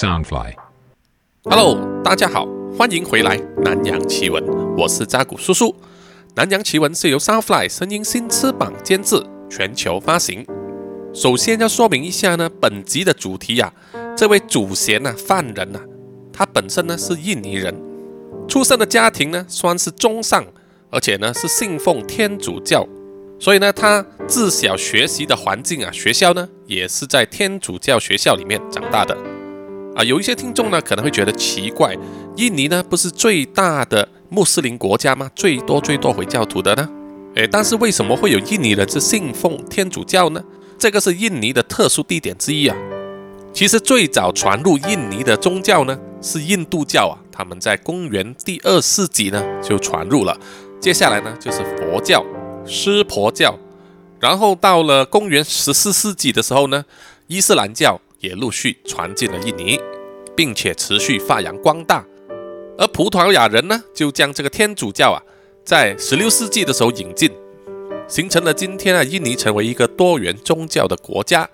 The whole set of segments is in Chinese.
Soundfly。Hello，大家好，欢迎回来《南洋奇闻》，我是扎古叔叔。《南洋奇闻》是由 Soundfly 声音新翅膀监制，全球发行。首先要说明一下呢，本集的主题呀、这位主嫌呐、犯人呐、他本身呢是印尼人，出生的家庭呢算是中上，而且呢是信奉天主教，所以呢他自小学习的环境啊，学校呢也是在天主教学校里面长大的。啊，有一些听众呢可能会觉得奇怪，印尼呢不是最大的穆斯林国家吗？最多最多回教徒的呢？诶，但是为什么会有印尼人是信奉天主教呢？这个是印尼的特殊地点之一啊。其实最早传入印尼的宗教呢是印度教啊，他们在公元第二世纪呢就传入了。接下来呢就是佛教、湿婆教，然后到了公元十四世纪的时候呢，伊斯兰教也陆续传进了印尼，并且持续发扬光大。而葡萄牙人呢，就将这个天主教啊，在十六世纪的时候引进，形成了今天啊，印尼成为一个多元宗教的国家。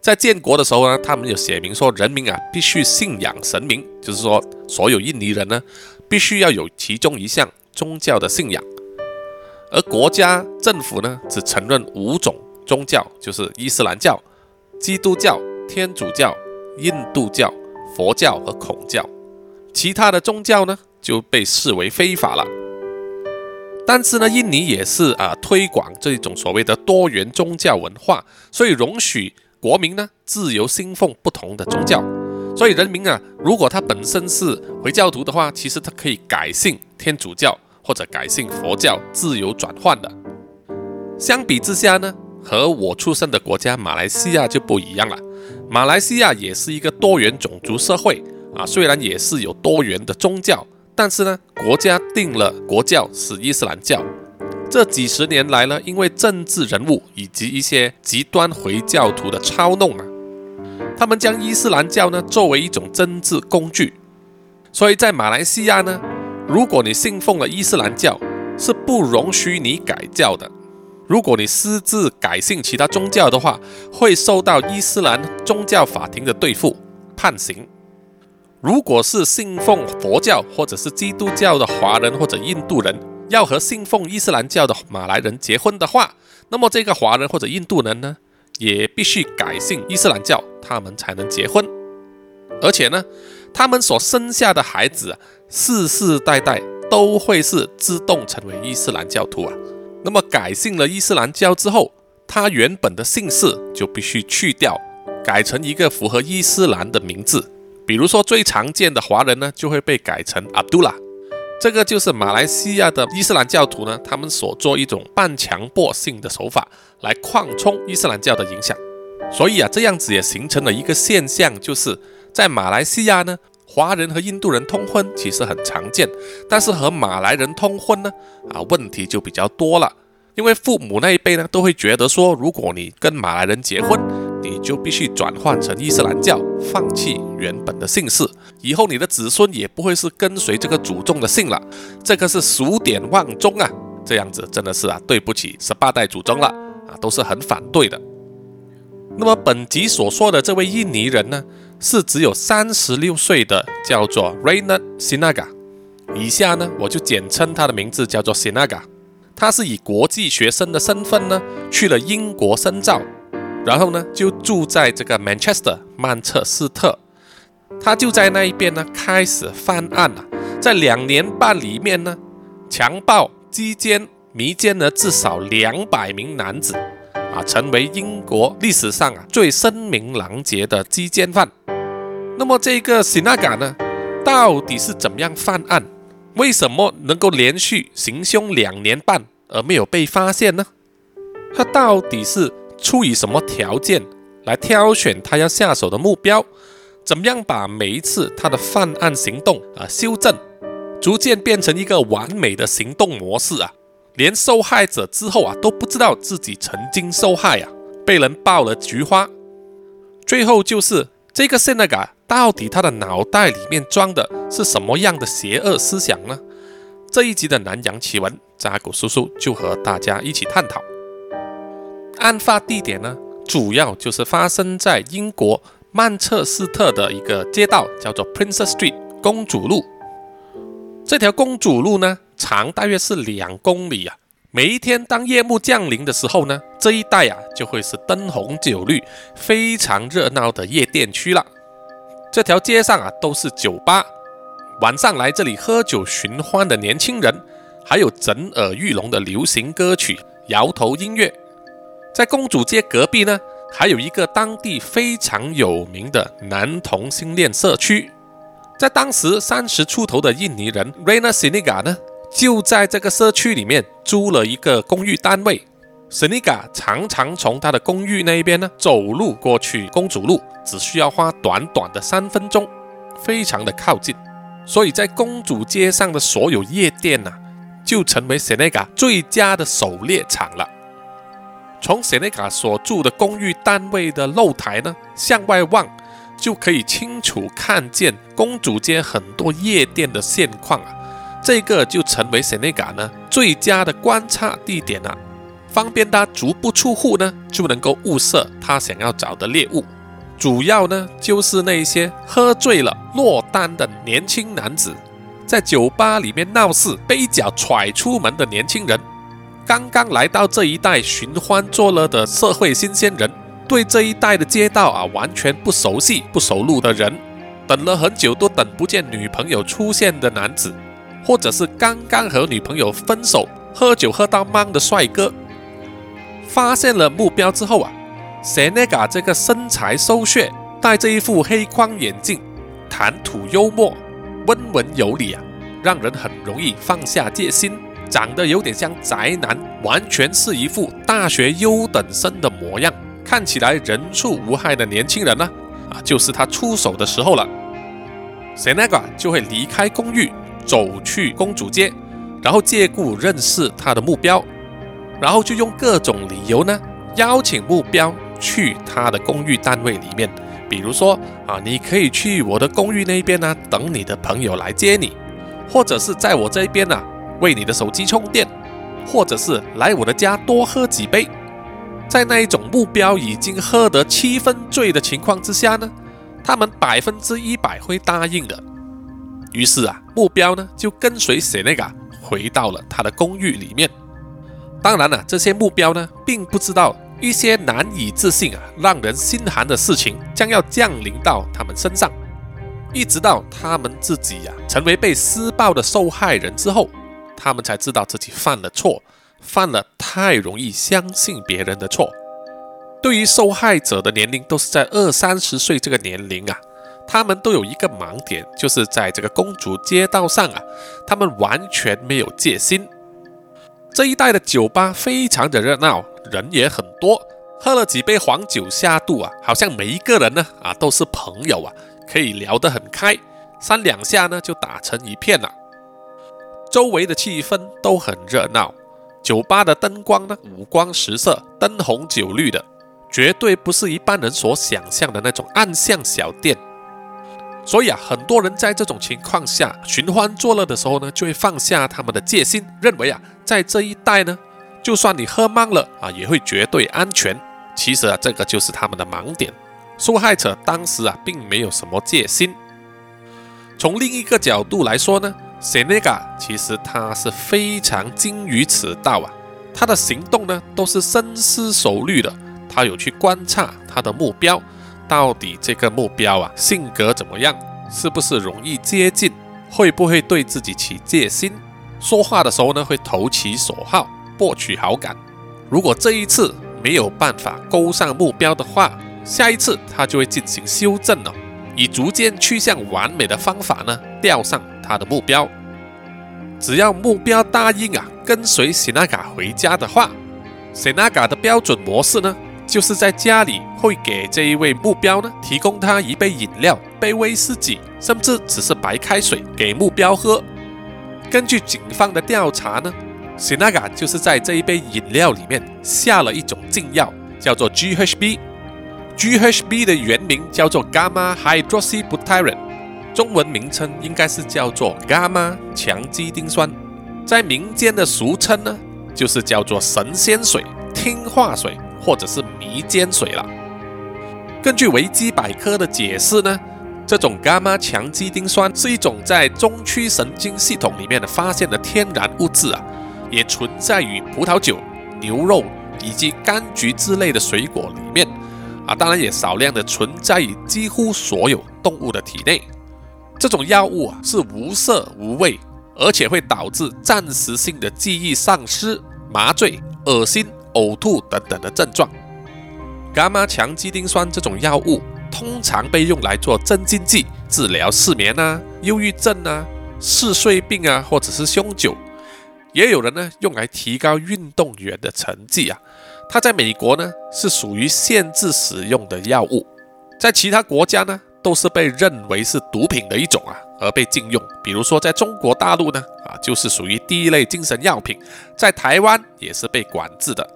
在建国的时候呢，他们有写明说，人民啊必须信仰神明，就是说，所有印尼人呢，必须要有其中一项宗教的信仰。而国家政府呢，只承认五种宗教，就是伊斯兰教、基督教、天主教、印度教、佛教和孔教，其他的宗教呢就被视为非法了。但是呢，印尼也是啊推广这种所谓的多元宗教文化，所以容许国民呢自由信奉不同的宗教。所以人民啊，如果他本身是回教徒的话，其实他可以改信天主教或者改信佛教，自由转换的。相比之下呢，和我出生的国家马来西亚就不一样了。马来西亚也是一个多元种族社会啊，虽然也是有多元的宗教，但是呢，国家定了国教是伊斯兰教。这几十年来呢，因为政治人物以及一些极端回教徒的操弄啊，他们将伊斯兰教呢作为一种政治工具，所以在马来西亚呢，如果你信奉了伊斯兰教，是不容许你改教的。如果你私自改信其他宗教的话，会受到伊斯兰宗教法庭的对付判刑。如果是信奉佛教或者是基督教的华人或者印度人，要和信奉伊斯兰教的马来人结婚的话，那么这个华人或者印度人呢，也必须改信伊斯兰教，他们才能结婚。而且呢，他们所生下的孩子啊，世世代代都会是自动成为伊斯兰教徒啊。那么改信了伊斯兰教之后，他原本的姓氏就必须去掉，改成一个符合伊斯兰的名字。比如说最常见的华人呢，就会被改成阿杜拉。这个就是马来西亚的伊斯兰教徒呢，他们所做一种半强迫性的手法来扩充伊斯兰教的影响。所以啊，这样子也形成了一个现象，就是在马来西亚呢，华人和印度人通婚其实很常见，但是和马来人通婚呢，啊，问题就比较多了。因为父母那一辈呢，都会觉得说，如果你跟马来人结婚，你就必须转换成伊斯兰教，放弃原本的姓氏，以后你的子孙也不会是跟随这个祖宗的姓了，这个是数典忘宗啊，这样子真的是啊，对不起十八代祖宗了啊，都是很反对的。那么本集所说的这位印尼人呢，是只有三十六岁的，叫做 Raynard Sinaga。以下呢，我就简称他的名字叫做 Sinaga。他是以国际学生的身份呢，去了英国深造，然后呢，就住在这个 Manchester 曼彻斯特。他就在那一边呢，开始犯案了。在两年半里面呢，强暴、击奸、迷奸了至少两百名男子。啊，成为英国历史上啊最声名狼藉的击奸犯。那么这个 Sinaga 呢，到底是怎么样犯案？为什么能够连续行凶两年半而没有被发现呢？他到底是出于什么条件来挑选他要下手的目标？怎么样把每一次他的犯案行动啊修正，逐渐变成一个完美的行动模式啊？连受害者之后啊都不知道自己曾经受害啊，被人爆了菊花。最后就是这个 Senaga 到底他的脑袋里面装的是什么样的邪恶思想呢？这一集的南洋奇闻，扎古叔叔就和大家一起探讨。案发地点呢，主要就是发生在英国曼彻斯特的一个街道，叫做 Princess Street 公主路。这条公主路呢，长大约是两公里啊。每一天当夜幕降临的时候呢，这一带啊就会是灯红酒绿、非常热闹的夜店区了。这条街上啊都是酒吧，晚上来这里喝酒寻欢的年轻人，还有震耳欲聋的流行歌曲、摇头音乐。在公主街隔壁呢，还有一个当地非常有名的男同性恋社区。在当时三十出头的印尼人 Rena Siniga 呢，就在这个社区里面租了一个公寓单位。Siniga 常常从他的公寓那边呢走路过去公主路，只需要花短短的三分钟，非常的靠近。所以在公主街上的所有夜店呐，就成为 Senega 最佳的狩猎场了。从 Senega 所住的公寓单位的露台呢，向外望，就可以清楚看见公主街很多夜店的现况啊。这个就成为 Senega 呢最佳的观察地点了。方便他足不出户呢，就能够物色他想要找的猎物。主要呢就是那些喝醉了落单的年轻男子，在酒吧里面闹事被脚踹出门的年轻人，刚刚来到这一带寻欢作乐的社会新鲜人，对这一带的街道啊完全不熟悉、不熟路的人，等了很久都等不见女朋友出现的男子，或者是刚刚和女朋友分手、喝酒喝到懵的帅哥。发现了目标之后啊，Senega 这个身材瘦削、戴着一副黑框眼镜、谈吐幽默、温文有礼啊，让人很容易放下戒心。长得有点像宅男，完全是一副大学优等生的模样，看起来人畜无害的年轻人呢，啊，就是他出手的时候了。Senega 就会离开公寓，走去公主街，然后借故认识他的目标。然后就用各种理由呢，邀请目标去他的公寓单位里面，比如说啊，你可以去我的公寓那边呢，等你的朋友来接你，或者是在我这边呢，为你的手机充电，或者是来我的家多喝几杯。在那一种目标已经喝得七分醉的情况之下呢，他们百分之一百会答应的。于是啊，目标呢就跟随 Senega 回到了他的公寓里面。当然了，这些目标呢，并不知道一些难以置信啊、让人心寒的事情将要降临到他们身上。一直到他们自己呀成为被施暴的受害人之后，他们才知道自己犯了错，犯了太容易相信别人的错。对于受害者的年龄都是在二三十岁这个年龄啊，他们都有一个盲点，就是在这个公主街道上啊，他们完全没有戒心。这一带的酒吧非常的热闹，人也很多。喝了几杯黄酒下肚啊，好像每一个人呢啊都是朋友啊，可以聊得很开，三两下呢就打成一片了。周围的气氛都很热闹，酒吧的灯光呢五光十色，灯红酒绿的，绝对不是一般人所想象的那种暗巷小店。所以啊，很多人在这种情况下寻欢作乐的时候呢，就会放下他们的戒心，认为啊，在这一带呢，就算你喝慢了啊，也会绝对安全。其实啊，这个就是他们的盲点。受害者当时啊，并没有什么戒心。从另一个角度来说呢，Senega 其实他是非常精于此道啊，他的行动呢都是深思熟虑的，他有去观察他的目标。到底这个目标啊，性格怎么样？是不是容易接近？会不会对自己起戒心？说话的时候呢，会投其所好，博取好感。如果这一次没有办法勾上目标的话，下一次他就会进行修正了，以逐渐趋向完美的方法呢，钓上他的目标。只要目标答应啊，跟随 Sinaga 回家的话，Sinaga 的标准模式呢？就是在家里会给这一位目标呢提供他一杯饮料、杯威士忌，甚至只是白开水给目标喝。根据警方的调查呢，Sinaga 就是在这一杯饮料里面下了一种禁药，叫做 GHB。GHB 的原名叫做 Gamma Hydroxybutyrate，中文名称应该是叫做 Gamma 强基丁酸，在民间的俗称呢就是叫做神仙水、听话水。或者是迷奸水了。根据维基百科的解释呢，这种伽马强基丁酸是一种在中区神经系统里面的发现的天然物质啊，也存在于葡萄酒、牛肉以及柑橘之类的水果里面啊，当然也少量的存在于几乎所有动物的体内。这种药物啊是无色无味，而且会导致暂时性的记忆丧失、麻醉、恶心、呕吐等等的症状。伽马强基丁酸这种药物通常被用来做镇静剂，治疗失眠啊、忧郁症啊、嗜睡病啊，或者是酗酒。也有人呢用来提高运动员的成绩啊。它在美国呢是属于限制使用的药物，在其他国家呢。都是被认为是毒品的一种啊，而被禁用。比如说，在中国大陆呢，啊，就是属于第一类精神药品，在台湾也是被管制的。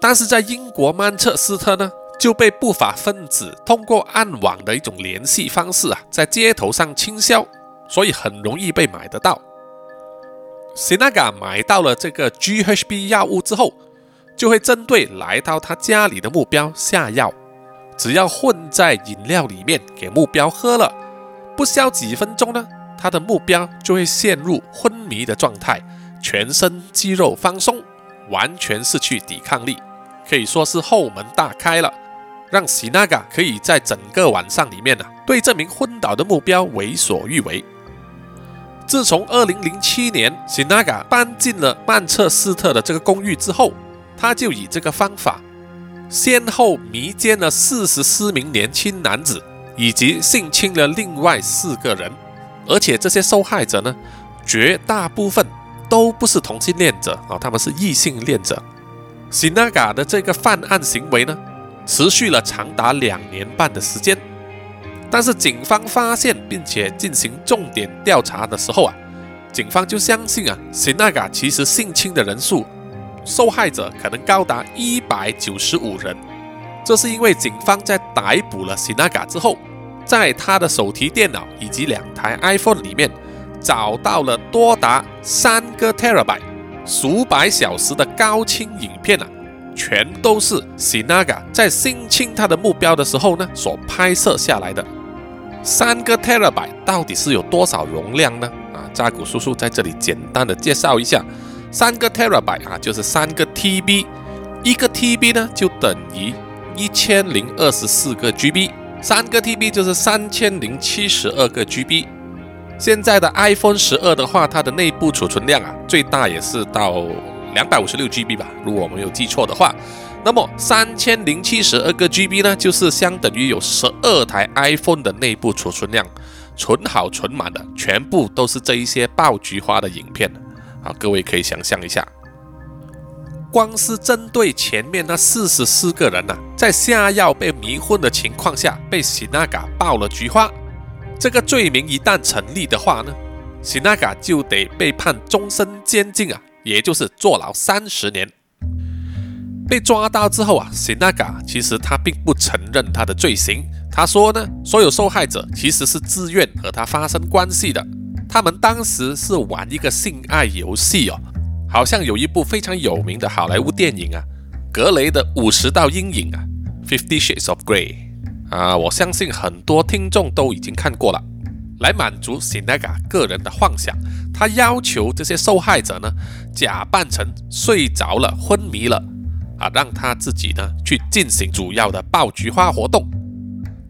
但是在英国曼彻斯特呢，就被不法分子通过暗网的一种联系方式啊，在街头上倾销，所以很容易被买得到。Sinaga 买到了这个 GHB 药物之后，就会针对来到他家里的目标下药。只要混在饮料里面给目标喝了，不消几分钟呢，他的目标就会陷入昏迷的状态，全身肌肉放松，完全失去抵抗力，可以说是后门大开了，让喜纳嘎可以在整个晚上里面呢，对这名昏倒的目标为所欲为。自从2007年喜纳嘎搬进了曼彻斯特的这个公寓之后，他就以这个方法。先后迷奸了四十四名年轻男子，以及性侵了另外四个人，而且这些受害者呢，绝大部分都不是同性恋者啊，他们是异性恋者。辛纳嘎的这个犯案行为呢，持续了长达两年半的时间，但是警方发现并且进行重点调查的时候啊，警方就相信啊，辛纳嘎其实性侵的人数。受害者可能高达一百九十五人，这是因为警方在逮捕了辛纳嘎之后，在他的手提电脑以及两台 iPhone 里面找到了多达三个 terabyte 数百小时的高清影片啊，全都是辛纳嘎在性侵他的目标的时候呢所拍摄下来的。三个 terabyte 到底是有多少容量呢？啊，扎古叔叔在这里简单的介绍一下。三个 terabyte 啊，就是三个 TB，一个 TB 呢就等于一千零二十四个 GB，三个 TB 就是三千零七十二个 GB。现在的 iPhone 十二的话，它的内部储存量啊，最大也是到两百五十六 GB 吧，如果我没有记错的话。那么三千零七十二个 GB 呢，就是相等于有十二台 iPhone 的内部储存量，存好存满的，全部都是这一些爆菊花的影片。好，各位可以想象一下，光是针对前面那四十四个人呐，在下药被迷昏的情况下被喜纳嘎爆了菊花，这个罪名一旦成立的话呢，喜纳嘎就得被判终身监禁啊，也就是坐牢三十年。被抓到之后啊，喜纳嘎其实他并不承认他的罪行，他说呢，所有受害者其实是自愿和他发生关系的。他们当时是玩一个性爱游戏哦，好像有一部非常有名的好莱坞电影啊，格雷的五十道阴影啊，Fifty Shades of Grey 啊，我相信很多听众都已经看过了。来满足 Sinaga 个人的幻想，他要求这些受害者呢，假扮成睡着了、昏迷了啊，让他自己呢去进行主要的爆菊花活动。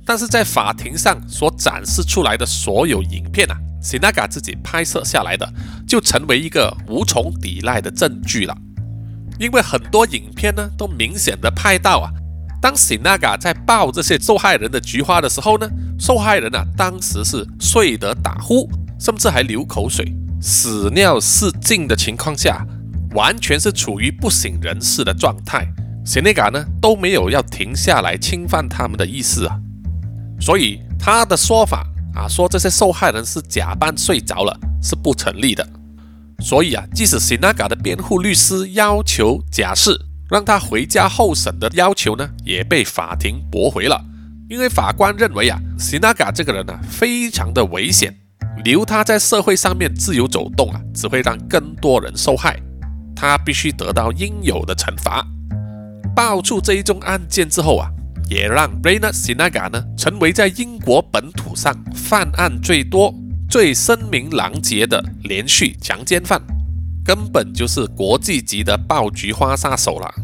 但是在法庭上所展示出来的所有影片啊。Sinaga 自己拍摄下来的，就成为一个无从抵赖的证据了。因为很多影片呢，都明显的拍到啊，当 Sinaga 在抱这些受害人的菊花的时候呢，受害人啊，当时是睡得打呼，甚至还流口水、屎尿失禁的情况下，完全是处于不省人事的状态。Sinaga 呢，都没有要停下来侵犯他们的意思啊，所以他的说法。啊，说这些受害人是假扮睡着了是不成立的，所以啊，即使 Sinaga 的辩护律师要求假释，让他回家候审的要求呢，也被法庭驳回了，因为法官认为啊，Sinaga 这个人呢非常的危险，留他在社会上面自由走动啊，只会让更多人受害，他必须得到应有的惩罚。爆出这一宗案件之后啊。也让 Rayna Sinaga 呢成为在英国本土上犯案最多、最声名狼藉的连续强奸犯，根本就是国际级的爆菊花杀手了。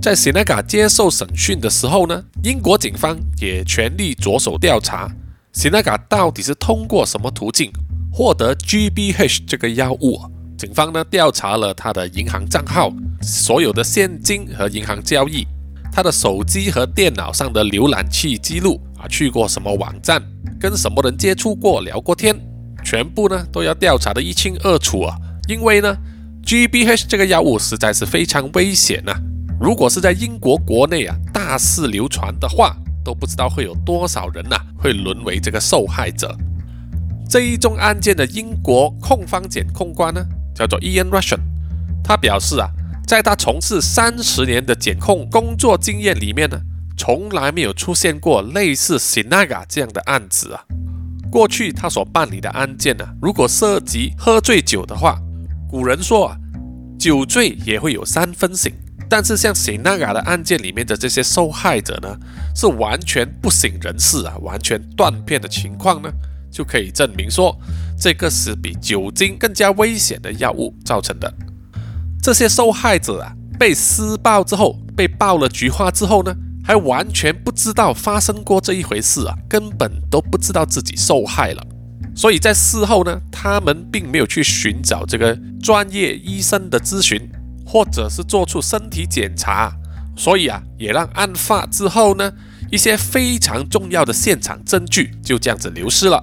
在 Sinaga 接受审讯的时候呢，英国警方也全力着手调查 Sinaga 到底是通过什么途径获得 GBH 这个药物。警方呢调查了他的银行账号、所有的现金和银行交易、他的手机和电脑上的浏览器记录啊，去过什么网站、跟什么人接触过、聊过天，全部呢都要调查的一清二楚啊。因为呢，GBH 这个药物实在是非常危险呐。如果是在英国国内啊大肆流传的话，都不知道会有多少人呐会沦为这个受害者。这一宗案件的英国控方检控官呢？叫做 Ian Russian，他表示啊，在他从事三十年的检控工作经验里面呢，从来没有出现过类似 Sinaga 这样的案子啊。过去他所办理的案件呢，如果涉及喝醉酒的话，古人说啊，酒醉也会有三分醒。但是像 Sinaga 的案件里面的这些受害者呢，是完全不省人事啊，完全断片的情况呢。就可以证明说，这个是比酒精更加危险的药物造成的。这些受害者啊，被施暴之后，被爆了菊花之后呢，还完全不知道发生过这一回事啊，根本都不知道自己受害了。所以在事后呢，他们并没有去寻找这个专业医生的咨询，或者是做出身体检查，所以啊，也让案发之后呢，一些非常重要的现场证据就这样子流失了。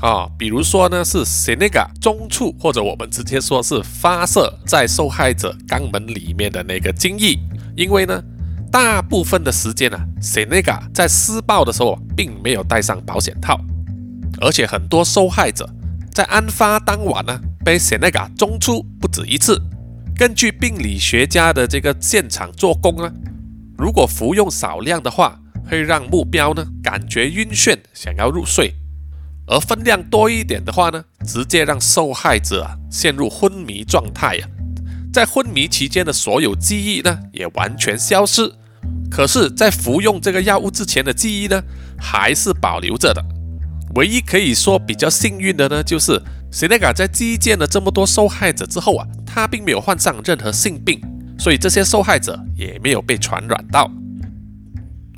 啊，比如说呢，是 s e n e g a 中处，或者我们直接说是发射在受害者肛门里面的那个精液，因为呢，大部分的时间呢 s e n e g a 在施暴的时候并没有戴上保险套，而且很多受害者在案发当晚呢，被 s e n e g a 中出不止一次。根据病理学家的这个现场做工呢，如果服用少量的话，会让目标呢感觉晕眩，想要入睡。而分量多一点的话呢，直接让受害者啊陷入昏迷状态呀，在昏迷期间的所有记忆呢也完全消失，可是，在服用这个药物之前的记忆呢还是保留着的。唯一可以说比较幸运的呢，就是 Sinaga 在击见了这么多受害者之后啊，他并没有患上任何性病，所以这些受害者也没有被传染到。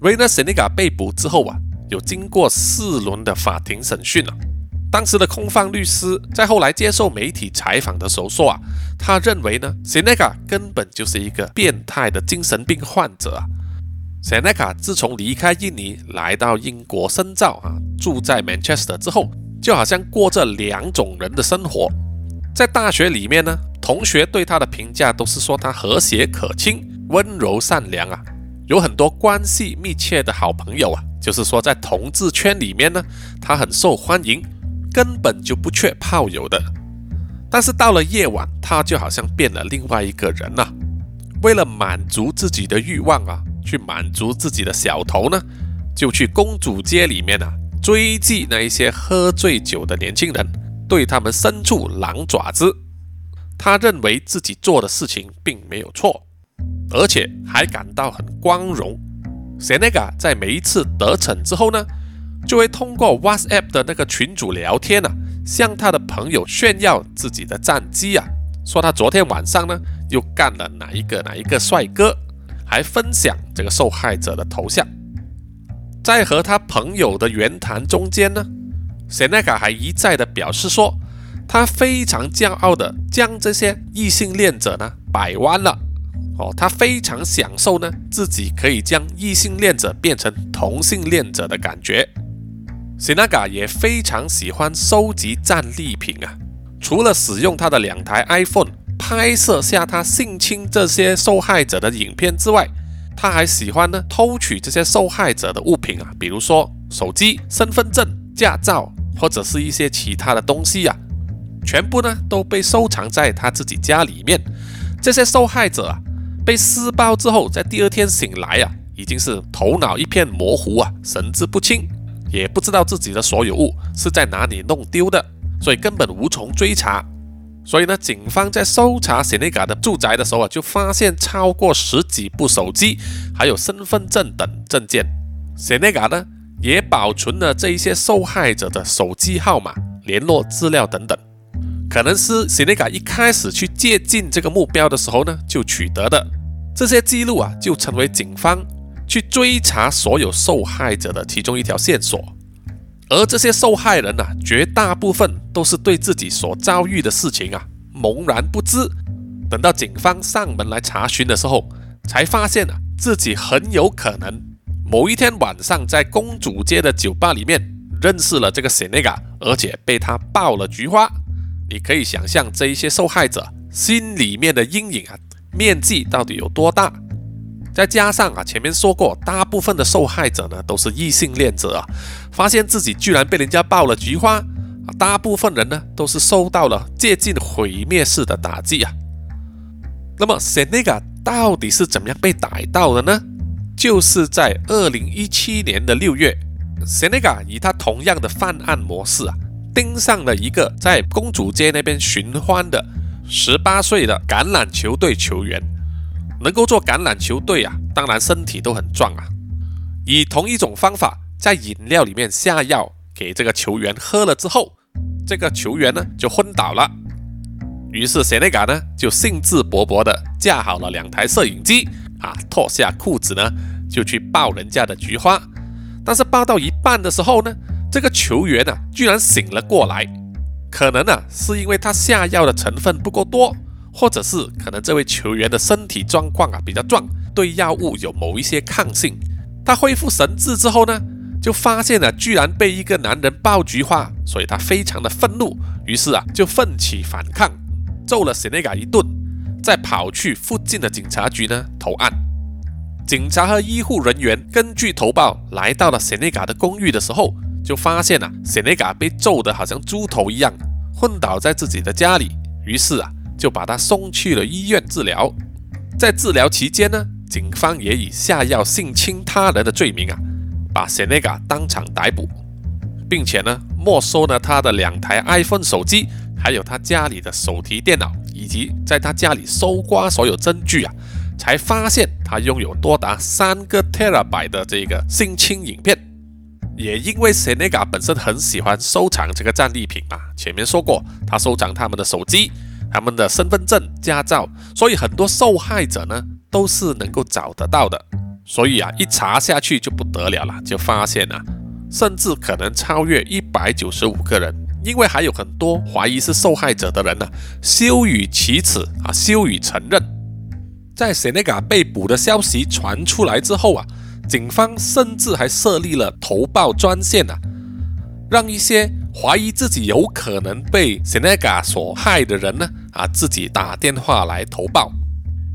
维纳 Sinaga 被捕之后啊。有经过四轮的法庭审讯了。当时的控方律师在后来接受媒体采访的时候说啊，他认为呢，Seneca 根本就是一个变态的精神病患者啊。Seneca 自从离开印尼来到英国深造啊，住在 Manchester 之后，就好像过着两种人的生活。在大学里面呢，同学对他的评价都是说他和谐可亲、温柔善良啊，有很多关系密切的好朋友啊。就是说，在同志圈里面呢，他很受欢迎，根本就不缺炮友的。但是到了夜晚，他就好像变了另外一个人了。为了满足自己的欲望啊，去满足自己的小头呢，就去公主街里面啊追击那一些喝醉酒的年轻人，对他们伸出狼爪子。他认为自己做的事情并没有错，而且还感到很光荣。Seneca 在每一次得逞之后呢，就会通过 WhatsApp 的那个群主聊天啊，向他的朋友炫耀自己的战绩啊，说他昨天晚上呢又干了哪一个哪一个帅哥，还分享这个受害者的头像。在和他朋友的言谈中间呢，Seneca 还一再的表示说，他非常骄傲的将这些异性恋者呢摆弯了。哦，他非常享受呢，自己可以将异性恋者变成同性恋者的感觉。Sinaga 也非常喜欢收集战利品啊，除了使用他的两台 iPhone 拍摄下他性侵这些受害者的影片之外，他还喜欢呢偷取这些受害者的物品啊，比如说手机、身份证、驾照或者是一些其他的东西啊，全部呢都被收藏在他自己家里面。这些受害者啊。被施暴之后，在第二天醒来啊，已经是头脑一片模糊啊，神志不清，也不知道自己的所有物是在哪里弄丢的，所以根本无从追查。所以呢，警方在搜查塞内嘎的住宅的时候啊，就发现超过十几部手机，还有身份证等证件。塞内嘎呢，也保存了这一些受害者的手机号码、联络资料等等。可能是塞内嘎一开始去接近这个目标的时候呢，就取得的这些记录啊，就成为警方去追查所有受害者的其中一条线索。而这些受害人呢，绝大部分都是对自己所遭遇的事情啊茫然不知。等到警方上门来查询的时候，才发现啊自己很有可能某一天晚上在公主街的酒吧里面认识了这个 Senega，而且被他爆了菊花。你可以想象这一些受害者心里面的阴影啊面积到底有多大。再加上啊，前面说过，大部分的受害者呢都是异性恋者啊，发现自己居然被人家爆了菊花啊，大部分人呢都是受到了接近毁灭式的打击啊。那么 Senega 到底是怎么样被逮到的呢？就是在二零一七年的六月，Senega 以他同样的犯案模式啊，盯上了一个在公主街那边寻欢的十八岁的橄榄球队球员。能够做橄榄球队啊，当然身体都很壮啊。以同一种方法，在饮料里面下药给这个球员喝了之后，这个球员呢就昏倒了。于是谢内嘎呢就兴致勃勃地架好了两台摄影机啊，脱下裤子呢就去抱人家的菊花。但是抱到一半的时候呢，这个球员呢居然醒了过来，可能呢是因为他下药的成分不够多。或者是可能这位球员的身体状况啊比较壮，对药物有某一些抗性。他恢复神智之后呢，就发现了居然被一个男人爆菊花，所以他非常的愤怒，于是啊就奋起反抗，揍了塞内嘎一顿，再跑去附近的警察局呢投案。警察和医护人员根据投报来到了塞内嘎的公寓的时候，就发现啊塞内嘎被揍得好像猪头一样，昏倒在自己的家里。于是啊。就把他送去了医院治疗，在治疗期间呢，警方也以下药性侵他人的罪名啊，把 Senega 当场逮捕，并且呢，没收了他的两台 iPhone 手机，还有他家里的手提电脑，以及在他家里搜刮所有证据啊，才发现他拥有多达三个 terabyte 的这个性侵影片。也因为 Senega 本身很喜欢收藏这个战利品嘛，前面说过，他收藏他们的手机。他们的身份证、驾照，所以很多受害者呢都是能够找得到的。所以啊，一查下去就不得了了，就发现啊，甚至可能超越一百九十五个人，因为还有很多怀疑是受害者的人呢，羞于启齿啊，羞于承认。在 Senega 被捕的消息传出来之后啊，警方甚至还设立了投报专线啊，让一些怀疑自己有可能被 Senega 所害的人呢。啊，自己打电话来投报，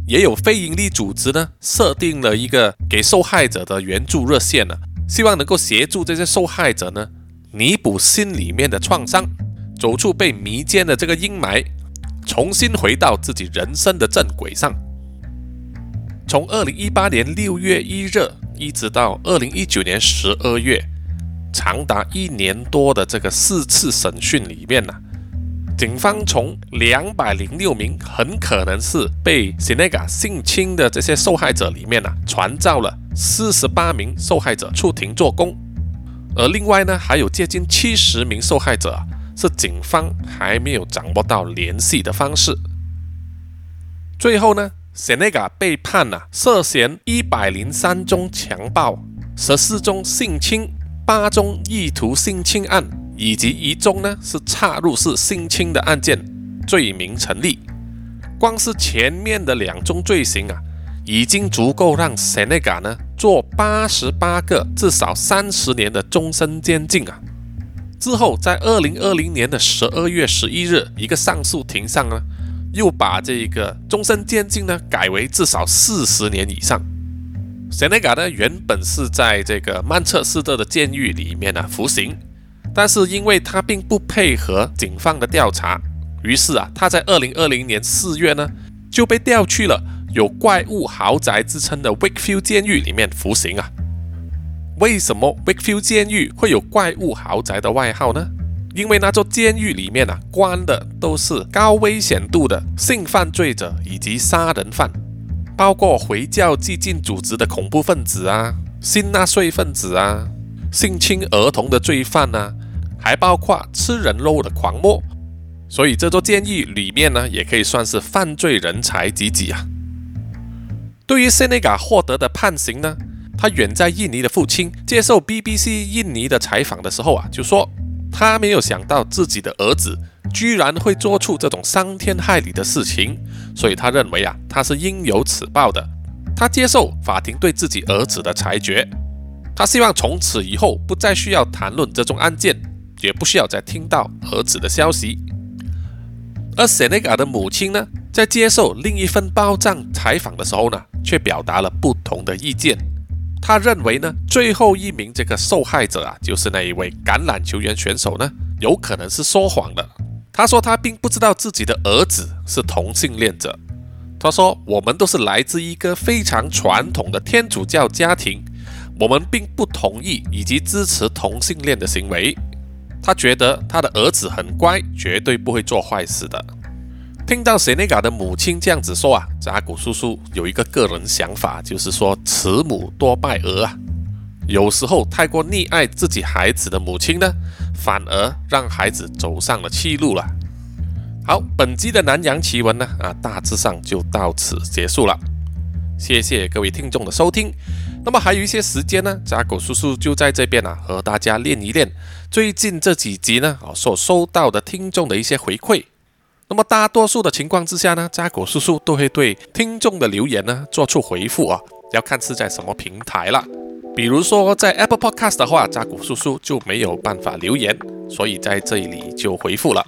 也有非营利组织呢，设定了一个给受害者的援助热线呢，希望能够协助这些受害者呢，弥补心里面的创伤，走出被迷奸的这个阴霾，重新回到自己人生的正轨上。从二零一八年六月一日一直到二零一九年十二月，长达一年多的这个四次审讯里面呢。警方从两百零六名很可能是被 Senega 性侵的这些受害者里面呢，传召了四十八名受害者出庭做供，而另外呢，还有接近七十名受害者是警方还没有掌握到联系的方式。最后呢，Senega 被判了涉嫌一百零三宗强暴、十四宗性侵、八宗意图性侵案。以及一宗呢是插入式性侵的案件，罪名成立。光是前面的两宗罪行啊，已经足够让 Senega 呢做八十八个至少三十年的终身监禁啊。之后在二零二零年的十二月十一日，一个上诉庭上呢，又把这个终身监禁呢改为至少四十年以上。Senega 呢原本是在这个曼彻斯特的监狱里面呢服刑。但是因为他并不配合警方的调查，于是啊，他在二零二零年四月呢就被调去了有“怪物豪宅”之称的 Wakefield 监狱里面服刑啊。为什么 Wakefield 监狱会有“怪物豪宅”的外号呢？因为那座监狱里面啊，关的都是高危险度的性犯罪者以及杀人犯，包括回教激进组织的恐怖分子啊、新纳粹分子啊、性侵儿童的罪犯啊，还包括吃人肉的狂魔。所以这座监狱里面呢，也可以算是犯罪人才济济啊。对于塞内嘎获得的判刑呢，他远在印尼的父亲接受 BBC 印尼的采访的时候啊，就说他没有想到自己的儿子居然会做出这种伤天害理的事情，所以他认为啊，他是应有此报的。他接受法庭对自己儿子的裁决，他希望从此以后不再需要谈论这宗案件，也不需要再听到儿子的消息。而塞内嘎的母亲呢，在接受另一份报章采访的时候呢，却表达了不同的意见。他认为呢，最后一名这个受害者啊，就是那一位橄榄球员选手呢，有可能是说谎的。他说他并不知道自己的儿子是同性恋者。他说我们都是来自一个非常传统的天主教家庭，我们并不同意以及支持同性恋的行为。他觉得他的儿子很乖，绝对不会做坏事的。听到塞内嘎的母亲这样子说啊，扎古叔叔有一个个人想法，就是说慈母多败儿啊。有时候太过溺爱自己孩子的母亲呢，反而让孩子走上了歧路了。好，本期的南洋奇闻呢，啊，大致上就到此结束了。谢谢各位听众的收听。那么还有一些时间呢，扎古叔叔就在这边啊，和大家练一练最近这几集呢，啊所收到的听众的一些回馈。那么大多数的情况之下呢，扎古叔叔都会对听众的留言呢做出回复啊，要看是在什么平台了。比如说在 Apple Podcast 的话，扎古叔叔就没有办法留言，所以在这里就回复了。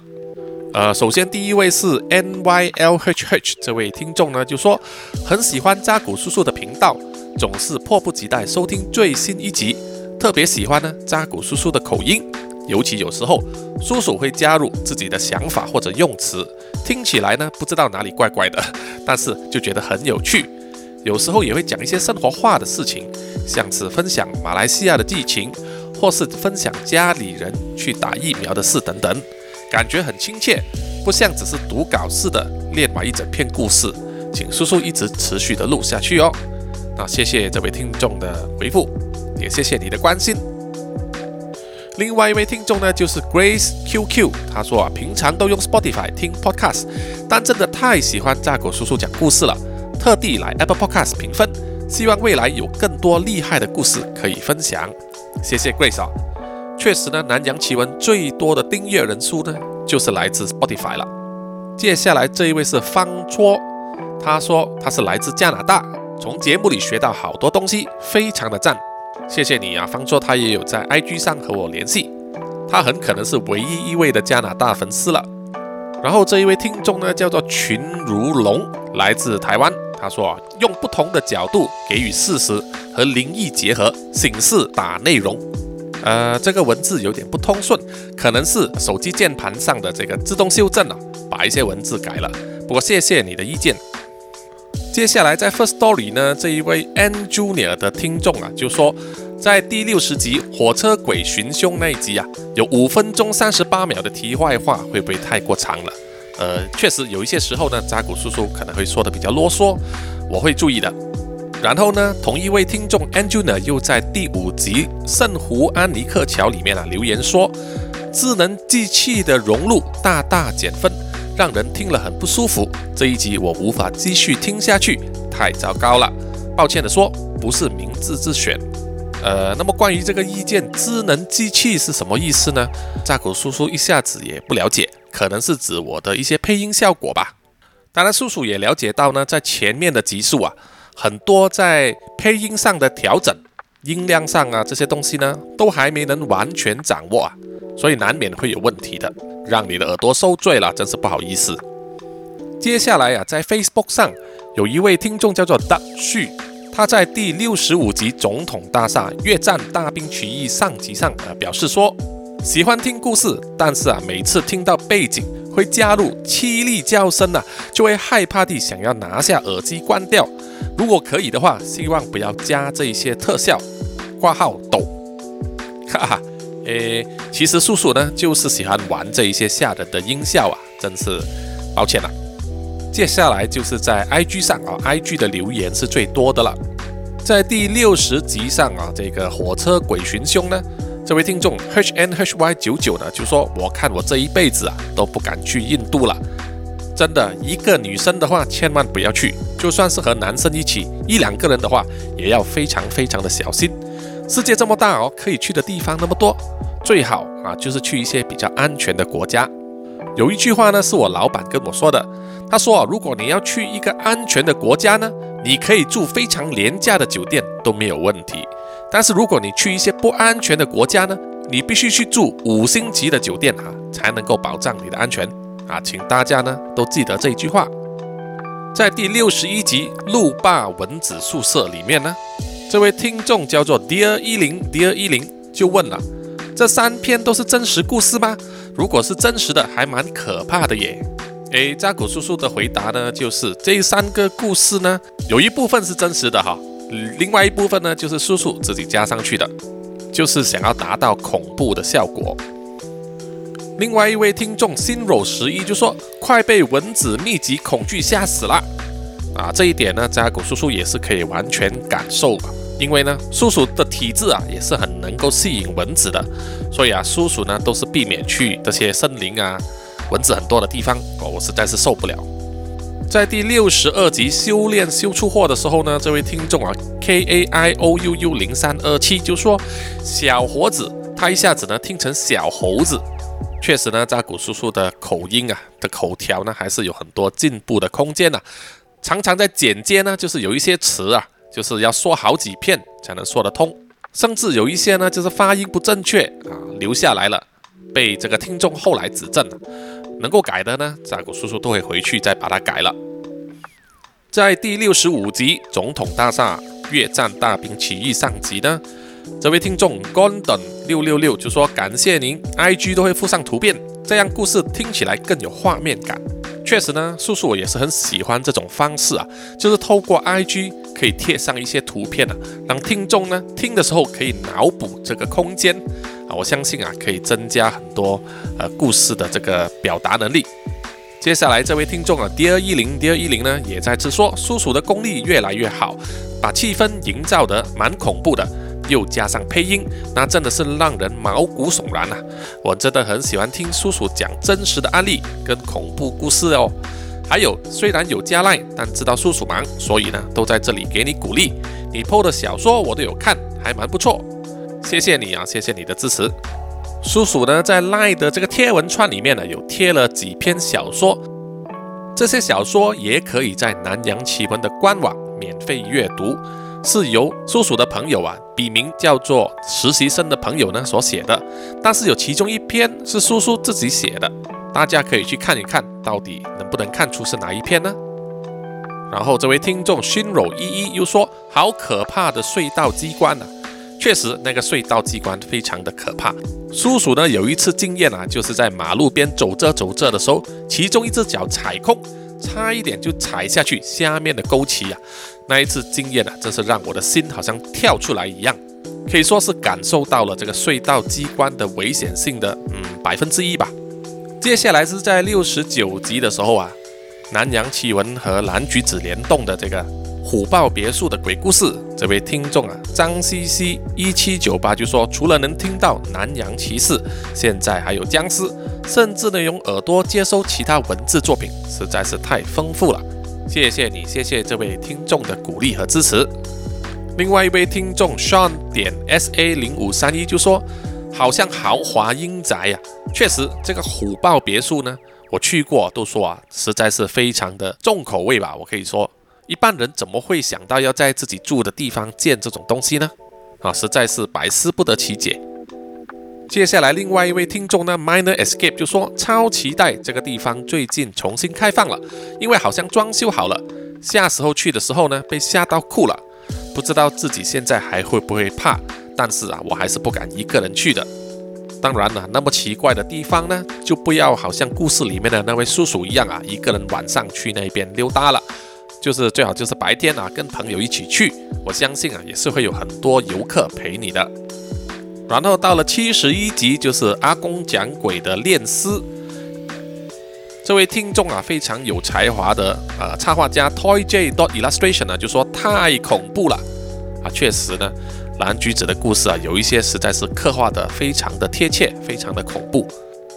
呃，首先第一位是 N Y L H H 这位听众呢，就说很喜欢扎古叔叔的频道。总是迫不及待收听最新一集，特别喜欢呢扎古叔叔的口音，尤其有时候叔叔会加入自己的想法或者用词，听起来呢不知道哪里怪怪的，但是就觉得很有趣。有时候也会讲一些生活化的事情，像是分享马来西亚的剧情，或是分享家里人去打疫苗的事等等，感觉很亲切，不像只是读稿似的练完一整篇故事。请叔叔一直持续的录下去哦。那谢谢这位听众的回复，也谢谢你的关心。另外一位听众呢，就是 Grace QQ，他说啊，平常都用 Spotify 听 Podcast，但真的太喜欢炸狗叔叔讲故事了，特地来 Apple Podcast 评分，希望未来有更多厉害的故事可以分享。谢谢 Grace 啊，确实呢，南洋奇闻最多的订阅人数呢，就是来自 Spotify 了。接下来这一位是方戳，他说他是来自加拿大。从节目里学到好多东西，非常的赞，谢谢你啊，方卓他也有在 IG 上和我联系，他很可能是唯一一位的加拿大粉丝了。然后这一位听众呢，叫做群如龙，来自台湾，他说啊，用不同的角度给予事实和灵异结合，醒示打内容。呃，这个文字有点不通顺，可能是手机键盘上的这个自动修正了，把一些文字改了。不过谢谢你的意见。接下来在 First Story 呢，这一位 N Junior 的听众啊，就说在第六十集火车鬼寻凶那一集啊，有五分钟三十八秒的题外话，会不会太过长了？呃，确实有一些时候呢，扎古叔叔可能会说的比较啰嗦，我会注意的。然后呢，同一位听众 N Junior 又在第五集圣湖安尼克桥里面啊留言说，智能机器的融入大大减分。让人听了很不舒服。这一集我无法继续听下去，太糟糕了。抱歉的说，不是明智之选。呃，那么关于这个意见，智能机器是什么意思呢？扎古叔叔一下子也不了解，可能是指我的一些配音效果吧。当然，叔叔也了解到呢，在前面的集数啊，很多在配音上的调整、音量上啊这些东西呢，都还没能完全掌握啊，所以难免会有问题的。让你的耳朵受罪了，真是不好意思。接下来啊，在 Facebook 上有一位听众叫做大旭，他在第六十五集总统大厦越战大兵曲艺上集上啊表示说，喜欢听故事，但是啊每次听到背景会加入凄厉叫声啊，就会害怕地想要拿下耳机关掉。如果可以的话，希望不要加这一些特效。挂号抖，哈哈。诶，其实叔叔呢就是喜欢玩这一些吓人的音效啊，真是抱歉了。接下来就是在 IG 上啊，IG 的留言是最多的了。在第六十集上啊，这个火车鬼寻凶呢，这位听众 H N H Y 九九呢就说：“我看我这一辈子啊都不敢去印度了。真的，一个女生的话千万不要去，就算是和男生一起一两个人的话，也要非常非常的小心。世界这么大哦，可以去的地方那么多，最好啊就是去一些比较安全的国家。有一句话呢是我老板跟我说的。”他说：“如果你要去一个安全的国家呢，你可以住非常廉价的酒店都没有问题。但是如果你去一些不安全的国家呢，你必须去住五星级的酒店啊，才能够保障你的安全啊。请大家呢都记得这一句话。在第六十一集《路霸蚊子宿舍》里面呢，这位听众叫做 Dear 一零 Dear 一零就问了：这三篇都是真实故事吗？如果是真实的，还蛮可怕的耶。”诶，扎古叔叔的回答呢，就是这三个故事呢，有一部分是真实的哈，另外一部分呢，就是叔叔自己加上去的，就是想要达到恐怖的效果。另外一位听众心柔十一就说，快被蚊子密集恐惧吓死了啊！这一点呢，扎古叔叔也是可以完全感受，因为呢，叔叔的体质啊，也是很能够吸引蚊子的，所以啊，叔叔呢都是避免去这些森林啊。蚊子很多的地方，我实在是受不了。在第六十二集修炼修出货的时候呢，这位听众啊，K A I O U U 零三二七就说小伙子，他一下子呢听成小猴子。确实呢，扎古叔叔的口音啊的口条呢，还是有很多进步的空间呐。常常在剪接呢，就是有一些词啊，就是要说好几遍才能说得通，甚至有一些呢，就是发音不正确啊，留下来了，被这个听众后来指正了。能够改的呢，扎古叔叔都会回去再把它改了。在第六十五集《总统大厦越战大兵起义》上集呢，这位听众 Golden 六六六就说：“感谢您，IG 都会附上图片，这样故事听起来更有画面感。”确实呢，叔叔我也是很喜欢这种方式啊，就是透过 IG 可以贴上一些图片啊，让听众呢听的时候可以脑补这个空间啊。我相信啊，可以增加很多呃故事的这个表达能力。接下来这位听众啊，第二一零第二一零呢，也在次说，叔叔的功力越来越好，把气氛营造得蛮恐怖的，又加上配音，那真的是让人毛骨悚然啊！我真的很喜欢听叔叔讲真实的案例跟恐怖故事哦。还有，虽然有加赖，但知道叔叔忙，所以呢，都在这里给你鼓励。你 PO 的小说我都有看，还蛮不错。谢谢你啊，谢谢你的支持。叔叔呢，在赖的这个贴文串里面呢，有贴了几篇小说，这些小说也可以在南洋奇闻的官网免费阅读，是由叔叔的朋友啊，笔名叫做实习生的朋友呢所写的。但是有其中一篇是叔叔自己写的，大家可以去看一看，到底能不能看出是哪一篇呢？然后这位听众心柔依依又说，好可怕的隧道机关啊！确实，那个隧道机关非常的可怕。叔叔呢有一次经验啊，就是在马路边走着走着的时候，其中一只脚踩空，差一点就踩下去下面的沟渠啊。那一次经验啊，真是让我的心好像跳出来一样，可以说是感受到了这个隧道机关的危险性的嗯百分之一吧。接下来是在六十九集的时候啊，南洋奇闻和蓝橘子联动的这个。虎豹别墅的鬼故事，这位听众啊，张西西一七九八就说，除了能听到南洋骑士，现在还有僵尸，甚至能用耳朵接收其他文字作品，实在是太丰富了。谢谢你，谢谢这位听众的鼓励和支持。另外一位听众 Sean 点 S A 零五三一就说，好像豪华阴宅呀，确实这个虎豹别墅呢，我去过，都说啊，实在是非常的重口味吧，我可以说。一般人怎么会想到要在自己住的地方建这种东西呢？啊，实在是百思不得其解。接下来，另外一位听众呢，Minor Escape 就说超期待这个地方最近重新开放了，因为好像装修好了。下时候去的时候呢，被吓到哭了，不知道自己现在还会不会怕。但是啊，我还是不敢一个人去的。当然了，那么奇怪的地方呢，就不要好像故事里面的那位叔叔一样啊，一个人晚上去那边溜达了。就是最好就是白天啊，跟朋友一起去，我相信啊，也是会有很多游客陪你的。然后到了七十一集，就是阿公讲鬼的练诗。这位听众啊，非常有才华的啊，插画家 Toy J dot illustration 呢，就说太恐怖了啊，确实呢，蓝橘子的故事啊，有一些实在是刻画的非常的贴切，非常的恐怖。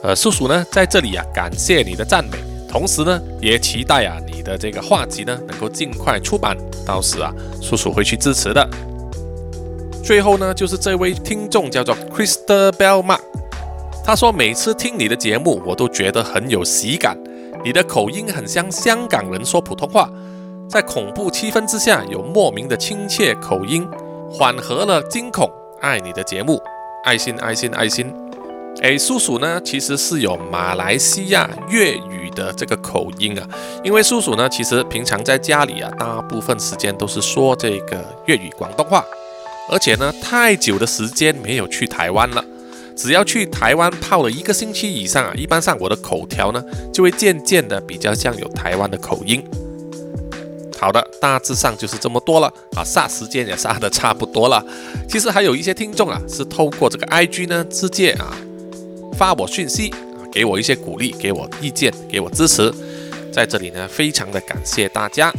呃，叔叔呢在这里啊，感谢你的赞美，同时呢，也期待啊你的这个画集呢能够尽快出版，到时啊，叔叔会去支持的。最后呢，就是这位听众叫做 Crystal Bell Mark。他说：“每次听你的节目，我都觉得很有喜感。你的口音很像香港人说普通话，在恐怖气氛之下，有莫名的亲切口音，缓和了惊恐。爱你的节目，爱心爱心爱心。哎，叔叔呢，其实是有马来西亚粤语的这个口音啊。因为叔叔呢，其实平常在家里啊，大部分时间都是说这个粤语广东话，而且呢，太久的时间没有去台湾了。”只要去台湾泡了一个星期以上啊，一般上我的口条呢就会渐渐的比较像有台湾的口音。好的，大致上就是这么多了啊，杀时间也杀的差不多了。其实还有一些听众啊，是透过这个 IG 呢直接啊发我讯息啊，给我一些鼓励，给我意见，给我支持。在这里呢，非常的感谢大家。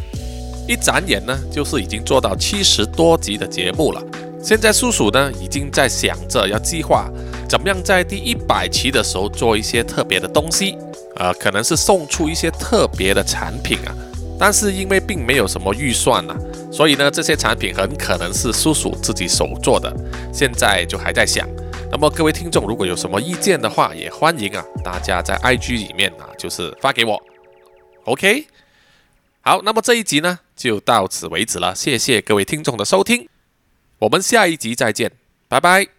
一眨眼呢，就是已经做到七十多集的节目了。现在叔叔呢，已经在想着要计划。怎么样在第一百期的时候做一些特别的东西？呃，可能是送出一些特别的产品啊。但是因为并没有什么预算呢，所以呢，这些产品很可能是叔叔自己手做的。现在就还在想。那么各位听众如果有什么意见的话，也欢迎啊，大家在 IG 里面啊，就是发给我。OK，好，那么这一集呢就到此为止了。谢谢各位听众的收听，我们下一集再见，拜拜。